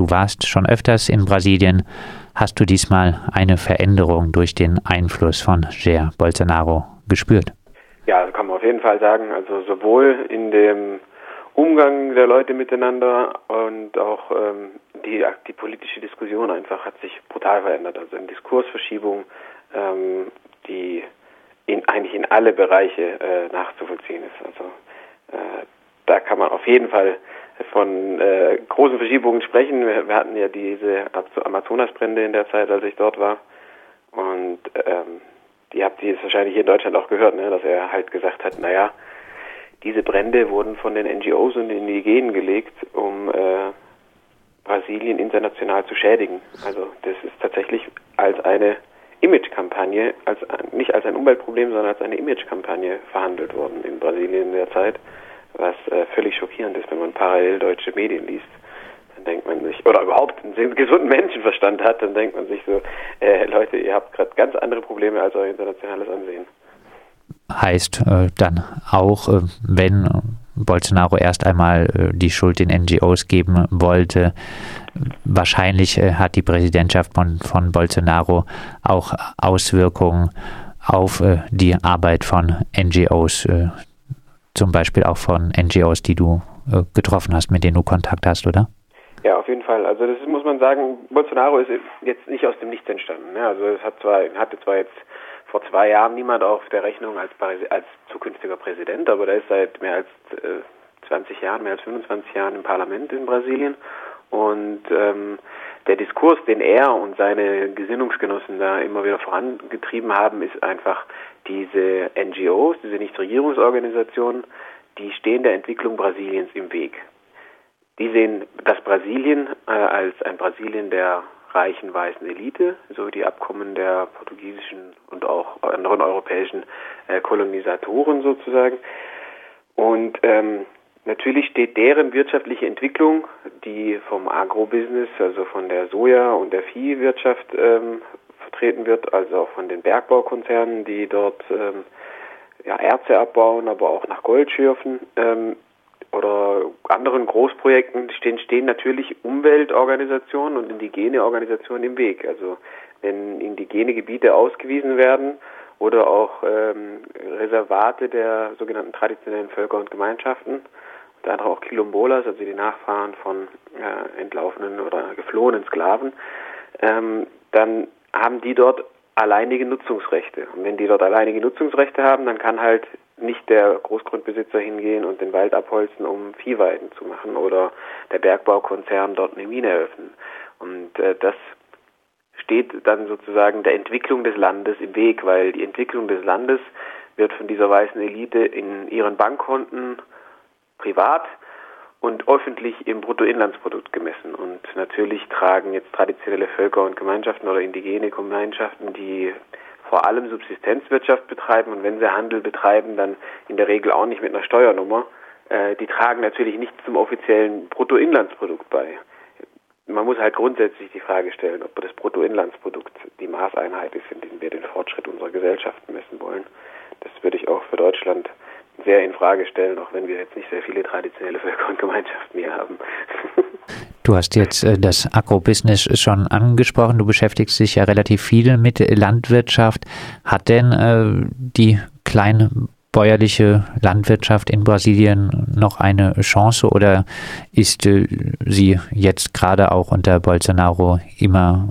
Du warst schon öfters in Brasilien. Hast du diesmal eine Veränderung durch den Einfluss von Jair Bolsonaro gespürt? Ja, kann man auf jeden Fall sagen. Also sowohl in dem Umgang der Leute miteinander und auch ähm, die, die politische Diskussion einfach hat sich brutal verändert. Also eine Diskursverschiebung, ähm, die in, eigentlich in alle Bereiche äh, nachzuvollziehen ist. Also äh, da kann man auf jeden Fall von äh, großen Verschiebungen sprechen. Wir, wir, hatten ja diese Amazonasbrände in der Zeit, als ich dort war. Und ähm, die habt ihr jetzt wahrscheinlich hier in Deutschland auch gehört, ne, dass er halt gesagt hat, naja, diese Brände wurden von den NGOs und den Indigenen gelegt, um äh, Brasilien international zu schädigen. Also das ist tatsächlich als eine Imagekampagne, als nicht als ein Umweltproblem, sondern als eine Imagekampagne verhandelt worden in Brasilien in der Zeit, was äh, völlig schockierend ist, wenn man parallel deutsche Medien liest dann denkt man sich, oder überhaupt einen gesunden Menschenverstand hat, dann denkt man sich so, äh, Leute, ihr habt gerade ganz andere Probleme als euer internationales Ansehen. Heißt äh, dann auch, äh, wenn Bolsonaro erst einmal äh, die Schuld den NGOs geben wollte, wahrscheinlich äh, hat die Präsidentschaft von, von Bolsonaro auch Auswirkungen auf die Arbeit von NGOs, zum Beispiel auch von NGOs, die du getroffen hast, mit denen du Kontakt hast, oder? Ja, auf jeden Fall. Also das muss man sagen, Bolsonaro ist jetzt nicht aus dem Nichts entstanden. Ne? Also es hat zwar, hatte zwar jetzt vor zwei Jahren niemand auf der Rechnung als, als zukünftiger Präsident, aber der ist seit mehr als äh, 20 Jahren, mehr als 25 Jahren im Parlament in Brasilien. Und ähm, der Diskurs, den er und seine Gesinnungsgenossen da immer wieder vorangetrieben haben, ist einfach diese NGOs, diese Nichtregierungsorganisationen, die stehen der Entwicklung Brasiliens im Weg. Die sehen das Brasilien äh, als ein Brasilien der reichen weißen Elite, so die Abkommen der portugiesischen und auch anderen europäischen äh, Kolonisatoren sozusagen. Und ähm, natürlich steht deren wirtschaftliche Entwicklung, die vom Agrobusiness, also von der Soja- und der Viehwirtschaft ähm, vertreten wird, also auch von den Bergbaukonzernen, die dort ähm, ja, Erze abbauen, aber auch nach Gold schürfen, ähm, oder anderen Großprojekten stehen, stehen natürlich Umweltorganisationen und indigene Organisationen im Weg. Also wenn indigene Gebiete ausgewiesen werden oder auch ähm, Reservate der sogenannten traditionellen Völker und Gemeinschaften, unter anderem auch Quilombolas, also die Nachfahren von äh, entlaufenen oder geflohenen Sklaven, ähm, dann haben die dort alleinige Nutzungsrechte. Und wenn die dort alleinige Nutzungsrechte haben, dann kann halt nicht der Großgrundbesitzer hingehen und den Wald abholzen, um Viehweiden zu machen oder der Bergbaukonzern dort eine Mine eröffnen. Und äh, das steht dann sozusagen der Entwicklung des Landes im Weg, weil die Entwicklung des Landes wird von dieser weißen Elite in ihren Bankkonten privat und öffentlich im Bruttoinlandsprodukt gemessen. Und natürlich tragen jetzt traditionelle Völker und Gemeinschaften oder indigene Gemeinschaften, die vor allem Subsistenzwirtschaft betreiben und wenn sie Handel betreiben, dann in der Regel auch nicht mit einer Steuernummer. Äh, die tragen natürlich nicht zum offiziellen Bruttoinlandsprodukt bei. Man muss halt grundsätzlich die Frage stellen, ob das Bruttoinlandsprodukt die Maßeinheit ist, in der wir den Fortschritt unserer Gesellschaft messen wollen. Das würde ich auch für Deutschland sehr in Frage stellen, auch wenn wir jetzt nicht sehr viele traditionelle Völker und Gemeinschaften hier haben. Du hast jetzt äh, das Agrobusiness schon angesprochen. Du beschäftigst dich ja relativ viel mit Landwirtschaft. Hat denn äh, die kleine bäuerliche Landwirtschaft in Brasilien noch eine Chance oder ist äh, sie jetzt gerade auch unter Bolsonaro immer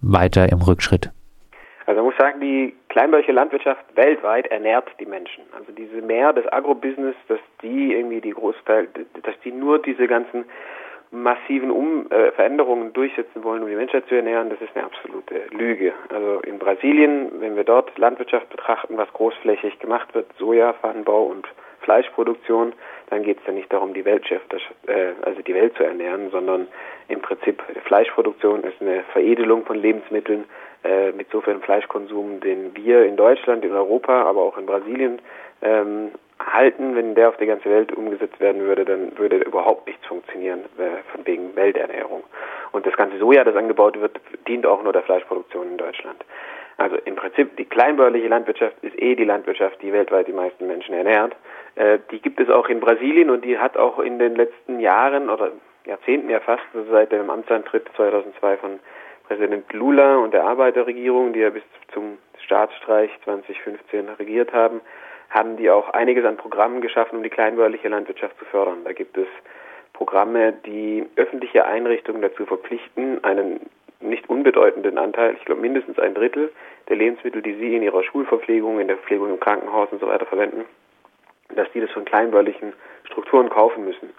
weiter im Rückschritt? Also man muss sagen, die kleinbäuerliche Landwirtschaft weltweit ernährt die Menschen. Also diese mehr des Agrobusiness, dass die irgendwie die Großteil, dass die nur diese ganzen massiven um äh, Veränderungen durchsetzen wollen, um die Menschheit zu ernähren, das ist eine absolute Lüge. Also in Brasilien, wenn wir dort Landwirtschaft betrachten, was großflächig gemacht wird, Sojaanbau und Fleischproduktion, dann geht es ja nicht darum, die Welt, äh, also die Welt zu ernähren, sondern im Prinzip Fleischproduktion ist eine Veredelung von Lebensmitteln äh, mit so viel Fleischkonsum, den wir in Deutschland, in Europa, aber auch in Brasilien ähm, halten, wenn der auf die ganze Welt umgesetzt werden würde, dann würde überhaupt nichts funktionieren, äh, von wegen Welternährung. Und das ganze Soja, das angebaut wird, dient auch nur der Fleischproduktion in Deutschland. Also im Prinzip die kleinbäuerliche Landwirtschaft ist eh die Landwirtschaft, die weltweit die meisten Menschen ernährt. Äh, die gibt es auch in Brasilien und die hat auch in den letzten Jahren oder Jahrzehnten ja fast, also seit dem Amtsantritt 2002 von Präsident Lula und der Arbeiterregierung, die ja bis zum Staatsstreich 2015 regiert haben, haben die auch einiges an Programmen geschaffen, um die kleinbäuerliche Landwirtschaft zu fördern. Da gibt es Programme, die öffentliche Einrichtungen dazu verpflichten, einen nicht unbedeutenden Anteil, ich glaube mindestens ein Drittel der Lebensmittel, die sie in ihrer Schulverpflegung, in der Verpflegung im Krankenhaus und so weiter verwenden, dass die das von kleinbäuerlichen Strukturen kaufen müssen.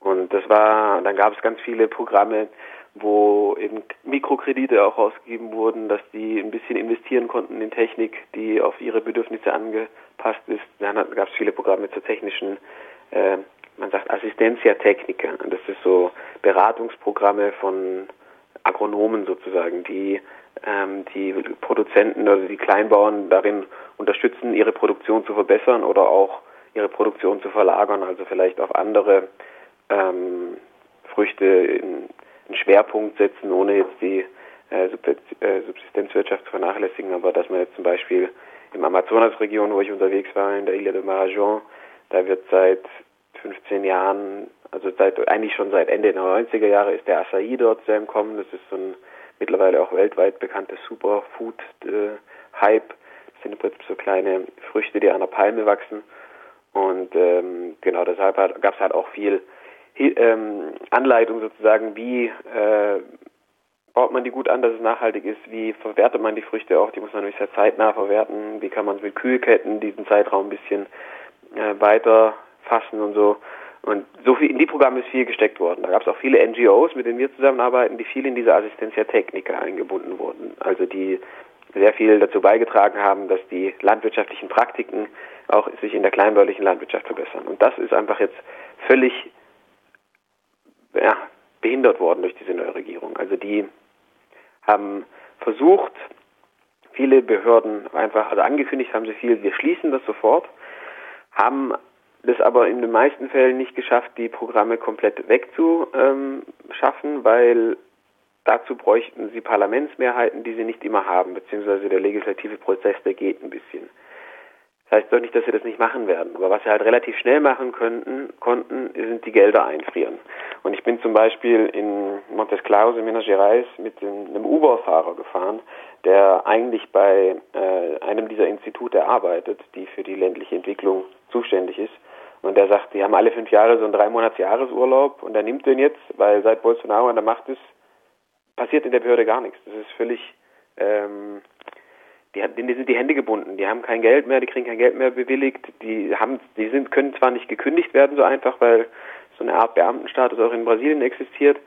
Und das war, dann gab es ganz viele Programme, wo eben Mikrokredite auch ausgegeben wurden, dass die ein bisschen investieren konnten in Technik, die auf ihre Bedürfnisse angepasst ist. Dann gab es viele Programme zur technischen, äh, man sagt Assistencia Technica. Das ist so Beratungsprogramme von Agronomen sozusagen, die ähm, die Produzenten oder die Kleinbauern darin unterstützen, ihre Produktion zu verbessern oder auch ihre Produktion zu verlagern, also vielleicht auf andere ähm, Früchte in, einen Schwerpunkt setzen, ohne jetzt die äh, äh, Subsistenzwirtschaft zu vernachlässigen, aber dass man jetzt zum Beispiel im Amazonasregion, wo ich unterwegs war, in der Isla de Marajon, da wird seit 15 Jahren, also seit eigentlich schon seit Ende der 90er Jahre ist der Acai dort sehr im Kommen. Das ist so ein mittlerweile auch weltweit bekanntes Superfood-Hype. Das sind im Prinzip so kleine Früchte, die an der Palme wachsen. Und ähm, genau deshalb gab es halt auch viel ähm, Anleitung sozusagen, wie äh, baut man die gut an, dass es nachhaltig ist, wie verwertet man die Früchte auch, die muss man nämlich sehr zeitnah verwerten, wie kann man mit Kühlketten diesen Zeitraum ein bisschen äh, weiter fassen und so. Und so viel in die Programme ist viel gesteckt worden. Da gab es auch viele NGOs, mit denen wir zusammenarbeiten, die viel in diese Assistentia Technica eingebunden wurden. Also die sehr viel dazu beigetragen haben, dass die landwirtschaftlichen Praktiken auch sich in der kleinbäuerlichen Landwirtschaft verbessern. Und das ist einfach jetzt völlig ja, behindert worden durch diese neue Regierung. Also die haben versucht, viele Behörden einfach, also angekündigt haben sie viel, wir schließen das sofort, haben das aber in den meisten Fällen nicht geschafft, die Programme komplett wegzuschaffen, weil dazu bräuchten sie Parlamentsmehrheiten, die sie nicht immer haben, beziehungsweise der legislative Prozess, der geht ein bisschen. Das heißt doch nicht, dass sie das nicht machen werden. Aber was sie halt relativ schnell machen könnten, konnten, sind die Gelder einfrieren. Und ich bin zum Beispiel in Montes Claus in Minas Gerais mit einem Uber-Fahrer gefahren, der eigentlich bei äh, einem dieser Institute arbeitet, die für die ländliche Entwicklung zuständig ist. Und der sagt, die haben alle fünf Jahre so einen drei Monats Jahresurlaub und er nimmt den jetzt, weil seit Bolsonaro an der Macht ist, passiert in der Behörde gar nichts. Das ist völlig ähm, die, denen sind die Hände gebunden, die haben kein Geld mehr, die kriegen kein Geld mehr bewilligt, die haben, die sind, können zwar nicht gekündigt werden so einfach, weil so eine Art Beamtenstatus auch in Brasilien existiert,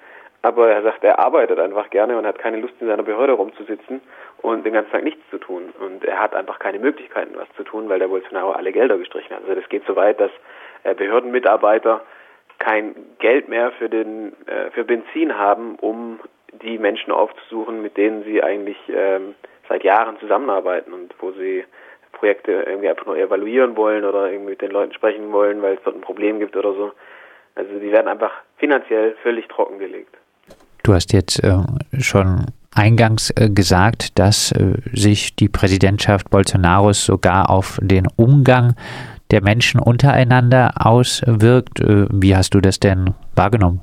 aber er sagt, er arbeitet einfach gerne und hat keine Lust in seiner Behörde rumzusitzen und den ganzen Tag nichts zu tun. Und er hat einfach keine Möglichkeiten, was zu tun, weil der Bolsonaro alle Gelder gestrichen hat. Also das geht so weit, dass Behördenmitarbeiter kein Geld mehr für den äh, für Benzin haben, um die Menschen aufzusuchen, mit denen sie eigentlich ähm, seit Jahren zusammenarbeiten und wo sie Projekte irgendwie einfach nur evaluieren wollen oder irgendwie mit den Leuten sprechen wollen, weil es dort ein Problem gibt oder so. Also die werden einfach finanziell völlig trockengelegt. Du hast jetzt äh, schon eingangs äh, gesagt, dass äh, sich die Präsidentschaft Bolsonaros sogar auf den Umgang der Menschen untereinander auswirkt. Äh, wie hast du das denn wahrgenommen?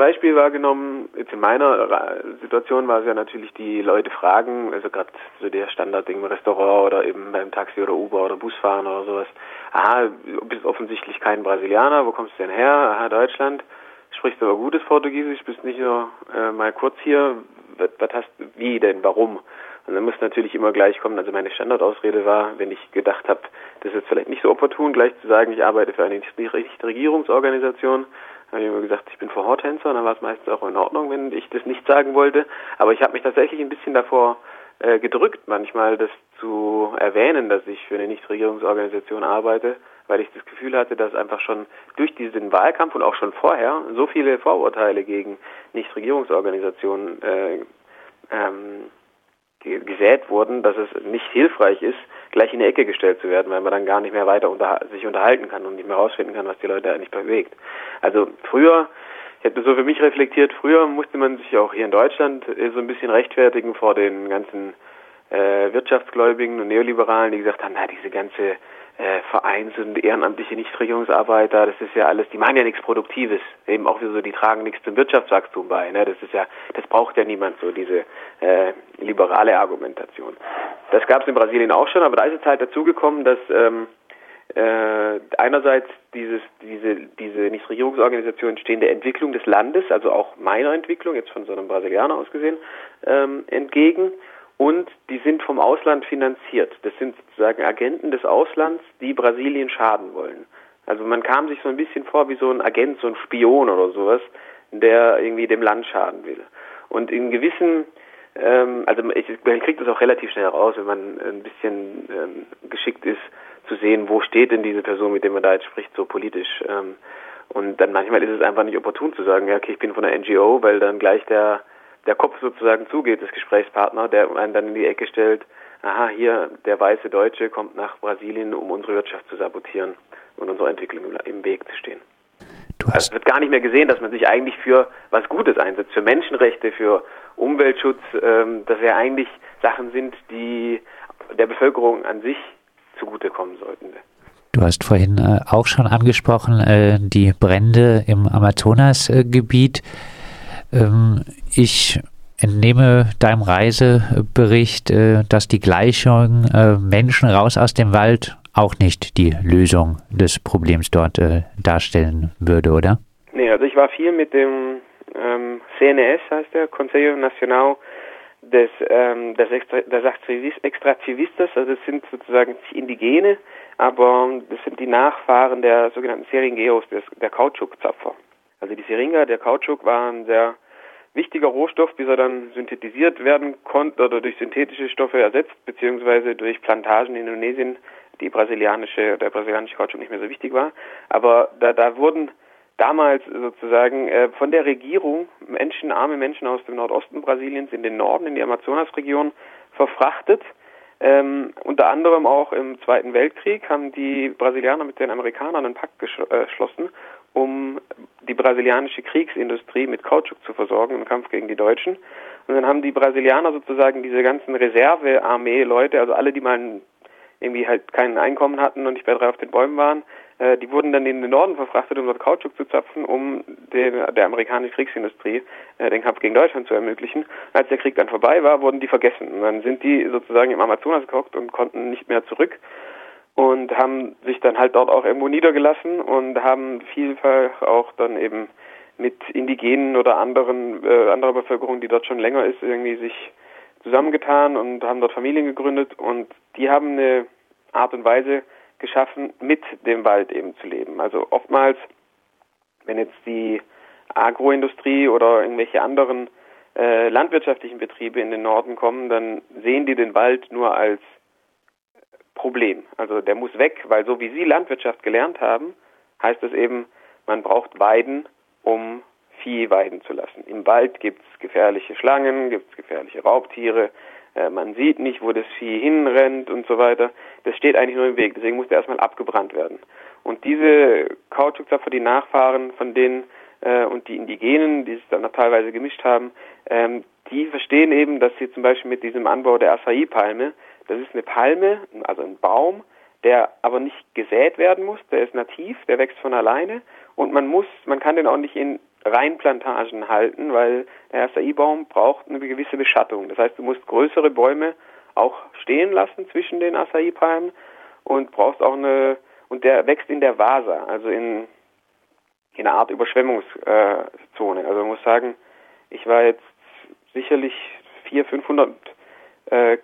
Beispiel wahrgenommen, jetzt in meiner Situation war es ja natürlich die Leute fragen, also gerade so der Standardding im Restaurant oder eben beim Taxi oder Uber oder Busfahren oder sowas. Aha, du bist offensichtlich kein Brasilianer, wo kommst du denn her? Aha, Deutschland. Sprichst du aber gutes Portugiesisch, bist nicht nur äh, mal kurz hier. Was, was hast wie denn, warum? Und dann muss natürlich immer gleich kommen, also meine Standardausrede war, wenn ich gedacht habe, das ist vielleicht nicht so opportun, gleich zu sagen, ich arbeite für eine Nichtregierungsorganisation, habe ich immer gesagt, ich bin Vorhautänzer, dann war es meistens auch in Ordnung, wenn ich das nicht sagen wollte. Aber ich habe mich tatsächlich ein bisschen davor äh, gedrückt, manchmal das zu erwähnen, dass ich für eine Nichtregierungsorganisation arbeite, weil ich das Gefühl hatte, dass einfach schon durch diesen Wahlkampf und auch schon vorher so viele Vorurteile gegen Nichtregierungsorganisationen äh, ähm, gesät wurden, dass es nicht hilfreich ist, gleich in die Ecke gestellt zu werden, weil man dann gar nicht mehr weiter unter, sich unterhalten kann und nicht mehr herausfinden kann, was die Leute eigentlich bewegt. Also früher, ich das so für mich reflektiert, früher musste man sich auch hier in Deutschland äh, so ein bisschen rechtfertigen vor den ganzen äh, Wirtschaftsgläubigen und Neoliberalen, die gesagt haben, na diese ganze äh, Vereins- und ehrenamtliche Nichtregierungsarbeiter, das ist ja alles, die machen ja nichts Produktives, eben auch so, die tragen nichts zum Wirtschaftswachstum bei, ne? Das ist ja, das braucht ja niemand so, diese äh, liberale Argumentation. Das gab es in Brasilien auch schon, aber da ist jetzt halt dazugekommen, dass ähm, äh, einerseits dieses, diese, diese Nichtregierungsorganisation stehende Entwicklung des Landes, also auch meiner Entwicklung, jetzt von so einem Brasilianer aus gesehen, ähm, entgegen und die sind vom Ausland finanziert. Das sind sozusagen Agenten des Auslands, die Brasilien schaden wollen. Also man kam sich so ein bisschen vor wie so ein Agent, so ein Spion oder sowas, der irgendwie dem Land schaden will. Und in gewissen, ähm, also ich, man kriegt das auch relativ schnell raus, wenn man ein bisschen ähm, geschickt ist, zu sehen, wo steht denn diese Person, mit der man da jetzt spricht, so politisch. Ähm, und dann manchmal ist es einfach nicht opportun zu sagen, ja, okay, ich bin von der NGO, weil dann gleich der der Kopf sozusagen zugeht des Gesprächspartner, der einen dann in die Ecke stellt, aha, hier, der weiße Deutsche kommt nach Brasilien, um unsere Wirtschaft zu sabotieren und unsere Entwicklung im Weg zu stehen. Du hast also es wird gar nicht mehr gesehen, dass man sich eigentlich für was Gutes einsetzt, für Menschenrechte, für Umweltschutz, ähm, dass ja eigentlich Sachen sind, die der Bevölkerung an sich zugutekommen sollten. Du hast vorhin äh, auch schon angesprochen, äh, die Brände im Amazonasgebiet. Ähm, ich entnehme deinem Reisebericht, äh, dass die Gleichung äh, Menschen raus aus dem Wald auch nicht die Lösung des Problems dort äh, darstellen würde, oder? Nee, also ich war viel mit dem ähm, CNS, heißt der, Consejo Nacional des, ähm, des, Extra, des Extraktivistas, also das sind sozusagen Indigene, aber das sind die Nachfahren der sogenannten Seringeos, der Kautschukzapfer. Also die Seringa, der Kautschuk, war ein sehr wichtiger Rohstoff, bis er dann synthetisiert werden konnte oder durch synthetische Stoffe ersetzt, beziehungsweise durch Plantagen in Indonesien, die brasilianische, der brasilianische Kautschuk nicht mehr so wichtig war. Aber da, da wurden damals sozusagen äh, von der Regierung Menschen, arme Menschen aus dem Nordosten Brasiliens in den Norden, in die Amazonasregion verfrachtet. Ähm, unter anderem auch im Zweiten Weltkrieg haben die Brasilianer mit den Amerikanern einen Pakt geschlossen, äh, um die brasilianische Kriegsindustrie mit Kautschuk zu versorgen im Kampf gegen die Deutschen. Und dann haben die Brasilianer sozusagen diese ganzen Reservearmee-Leute, also alle, die mal irgendwie halt kein Einkommen hatten und nicht bei drei auf den Bäumen waren, äh, die wurden dann in den Norden verfrachtet, um dort Kautschuk zu zapfen, um den, der amerikanischen Kriegsindustrie äh, den Kampf gegen Deutschland zu ermöglichen. Als der Krieg dann vorbei war, wurden die vergessen. Und dann sind die sozusagen im Amazonas gehockt und konnten nicht mehr zurück und haben sich dann halt dort auch irgendwo niedergelassen und haben vielfach auch dann eben mit Indigenen oder anderen äh, anderer Bevölkerung, die dort schon länger ist, irgendwie sich zusammengetan und haben dort Familien gegründet und die haben eine Art und Weise geschaffen, mit dem Wald eben zu leben. Also oftmals, wenn jetzt die Agroindustrie oder irgendwelche anderen äh, landwirtschaftlichen Betriebe in den Norden kommen, dann sehen die den Wald nur als Problem. Also der muss weg, weil so wie Sie Landwirtschaft gelernt haben, heißt es eben, man braucht Weiden, um Vieh weiden zu lassen. Im Wald gibt es gefährliche Schlangen, gibt es gefährliche Raubtiere, äh, man sieht nicht, wo das Vieh hinrennt und so weiter. Das steht eigentlich nur im Weg, deswegen muss der erstmal abgebrannt werden. Und diese Kautschukzapfer, die Nachfahren von denen äh, und die Indigenen, die sich dann noch teilweise gemischt haben, ähm, die verstehen eben, dass sie zum Beispiel mit diesem Anbau der Acai-Palme das ist eine Palme, also ein Baum, der aber nicht gesät werden muss, der ist nativ, der wächst von alleine und man muss, man kann den auch nicht in Reinplantagen halten, weil der Acai-Baum braucht eine gewisse Beschattung. Das heißt, du musst größere Bäume auch stehen lassen zwischen den Acai-Palmen und brauchst auch eine, und der wächst in der Vasa, also in, in einer Art Überschwemmungszone. Also man muss sagen, ich war jetzt sicherlich 400, 500 äh,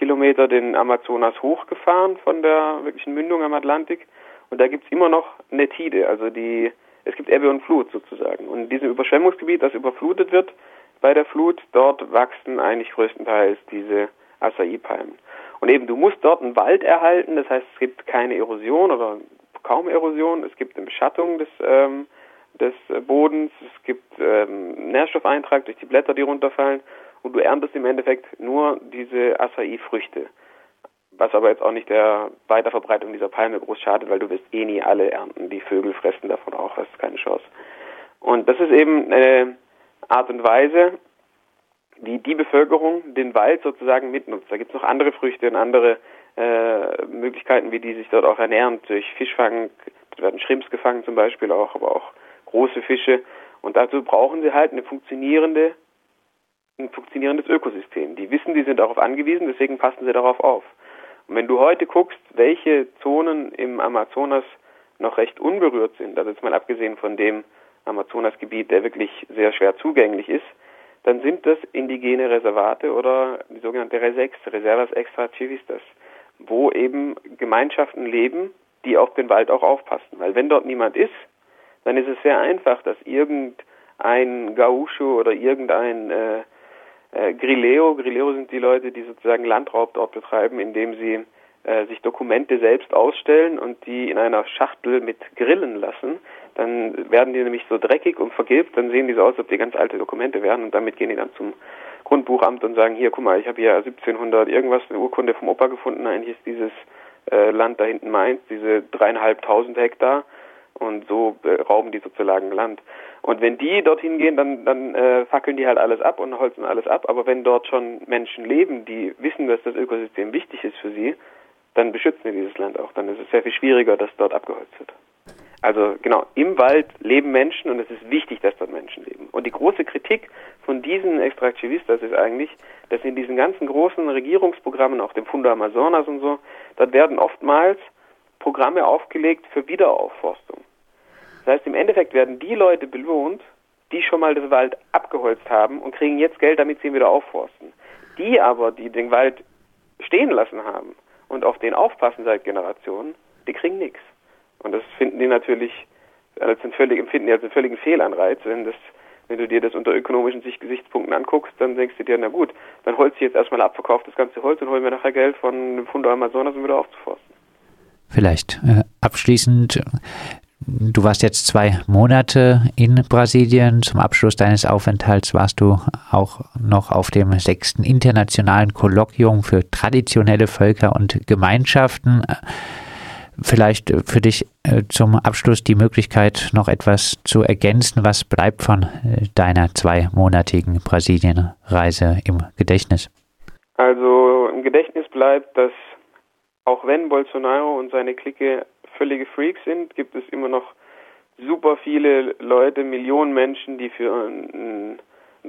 Kilometer den Amazonas hochgefahren von der wirklichen Mündung am Atlantik und da gibt es immer noch eine Tide, also die es gibt Ebbe und Flut sozusagen. Und in diesem Überschwemmungsgebiet, das überflutet wird bei der Flut, dort wachsen eigentlich größtenteils diese Acai-Palmen. Und eben, du musst dort einen Wald erhalten, das heißt, es gibt keine Erosion oder kaum Erosion, es gibt eine Beschattung des, ähm, des Bodens, es gibt ähm, Nährstoffeintrag durch die Blätter, die runterfallen und du erntest im Endeffekt nur diese Acai-Früchte. Was aber jetzt auch nicht der Weiterverbreitung dieser Palme groß schadet, weil du wirst eh nie alle ernten. Die Vögel fressen davon auch, hast keine Chance. Und das ist eben eine Art und Weise, wie die Bevölkerung den Wald sozusagen mitnutzt. Da gibt es noch andere Früchte und andere äh, Möglichkeiten, wie die sich dort auch ernähren, durch Fischfang, da werden Schrimps gefangen zum Beispiel auch, aber auch große Fische. Und dazu brauchen sie halt eine funktionierende, ein funktionierendes Ökosystem. Die wissen, die sind darauf angewiesen, deswegen passen sie darauf auf. Und wenn du heute guckst, welche Zonen im Amazonas noch recht unberührt sind, also jetzt mal abgesehen von dem Amazonasgebiet, der wirklich sehr schwer zugänglich ist, dann sind das indigene Reservate oder die sogenannte Resex, Reservas Extractivistas, wo eben Gemeinschaften leben, die auf den Wald auch aufpassen. Weil wenn dort niemand ist, dann ist es sehr einfach, dass irgendein Gaucho oder irgendein äh, äh, Grileo, Grileo sind die Leute, die sozusagen Landraub dort betreiben, indem sie äh, sich Dokumente selbst ausstellen und die in einer Schachtel mit grillen lassen, dann werden die nämlich so dreckig und vergilbt, dann sehen die so aus, als ob die ganz alte Dokumente wären. Und damit gehen die dann zum Grundbuchamt und sagen, hier, guck mal, ich habe hier 1700 irgendwas, eine Urkunde vom Opa gefunden, eigentlich ist dieses äh, Land da hinten meins, diese dreieinhalbtausend Hektar. Und so äh, rauben die sozusagen Land. Und wenn die dorthin gehen, dann, dann äh, fackeln die halt alles ab und holzen alles ab. Aber wenn dort schon Menschen leben, die wissen, dass das Ökosystem wichtig ist für sie, dann beschützen wir dieses Land auch. Dann ist es sehr viel schwieriger, dass dort abgeholzt wird. Also genau, im Wald leben Menschen und es ist wichtig, dass dort Menschen leben. Und die große Kritik von diesen Extraktivistas ist eigentlich, dass in diesen ganzen großen Regierungsprogrammen, auch dem Fundo Amazonas und so, dort werden oftmals Programme aufgelegt für Wiederaufforstung. Das heißt, im Endeffekt werden die Leute belohnt, die schon mal das Wald abgeholzt haben und kriegen jetzt Geld, damit sie ihn wieder aufforsten. Die aber, die den Wald stehen lassen haben und auf den aufpassen seit Generationen, die kriegen nichts. Und das finden die natürlich als einen völlig, empfinden die als einen völligen Fehlanreiz. Wenn, das, wenn du dir das unter ökonomischen Gesichtspunkten anguckst, dann denkst du dir, na gut, dann holst du jetzt erstmal ab, verkauf das ganze Holz und holen wir nachher Geld von dem Fundo Amazonas, um wieder aufzuforsten. Vielleicht äh, abschließend, du warst jetzt zwei Monate in Brasilien. Zum Abschluss deines Aufenthalts warst du auch noch auf dem sechsten internationalen Kolloquium für traditionelle Völker und Gemeinschaften. Vielleicht für dich äh, zum Abschluss die Möglichkeit, noch etwas zu ergänzen. Was bleibt von äh, deiner zweimonatigen Brasilienreise im Gedächtnis? Also im Gedächtnis bleibt, dass auch wenn Bolsonaro und seine Clique völlige Freaks sind, gibt es immer noch super viele Leute, Millionen Menschen, die für einen,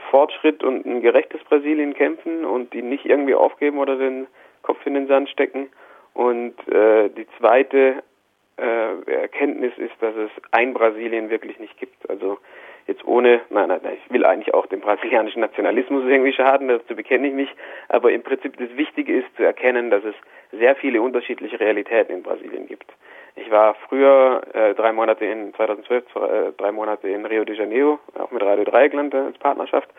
Fortschritt und ein gerechtes Brasilien kämpfen und die nicht irgendwie aufgeben oder den Kopf in den Sand stecken. Und äh, die zweite äh, Erkenntnis ist, dass es ein Brasilien wirklich nicht gibt. Also jetzt ohne, nein, nein, ich will eigentlich auch dem brasilianischen Nationalismus irgendwie schaden, dazu bekenne ich mich, aber im Prinzip das Wichtige ist zu erkennen, dass es sehr viele unterschiedliche Realitäten in Brasilien gibt. Ich war früher äh, drei Monate in 2012, äh, drei Monate in Rio de Janeiro, auch mit Radio Dreieckland als Partnerschaft.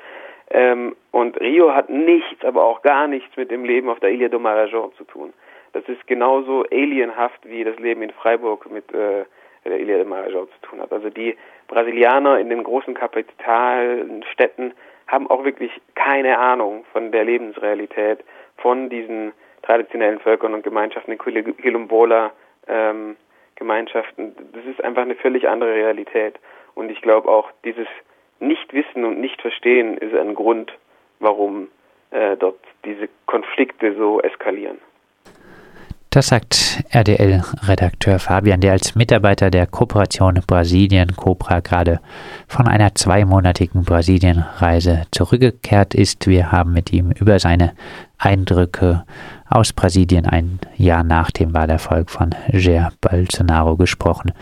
Ähm, und Rio hat nichts, aber auch gar nichts mit dem Leben auf der Ilha do Marajó zu tun. Das ist genauso alienhaft wie das Leben in Freiburg mit äh, der Ilha de Marajó zu tun hat. Also die Brasilianer in den großen kapitalen Städten haben auch wirklich keine Ahnung von der Lebensrealität von diesen traditionellen Völkern und Gemeinschaften in Quilombola ähm, Gemeinschaften. Das ist einfach eine völlig andere Realität. Und ich glaube auch, dieses Nichtwissen und Nichtverstehen ist ein Grund, warum äh, dort diese Konflikte so eskalieren. Das sagt RDL-Redakteur Fabian, der als Mitarbeiter der Kooperation Brasilien Cobra gerade von einer zweimonatigen Brasilienreise zurückgekehrt ist. Wir haben mit ihm über seine Eindrücke aus Brasilien ein Jahr nach dem Wahlerfolg von Jair Bolsonaro gesprochen.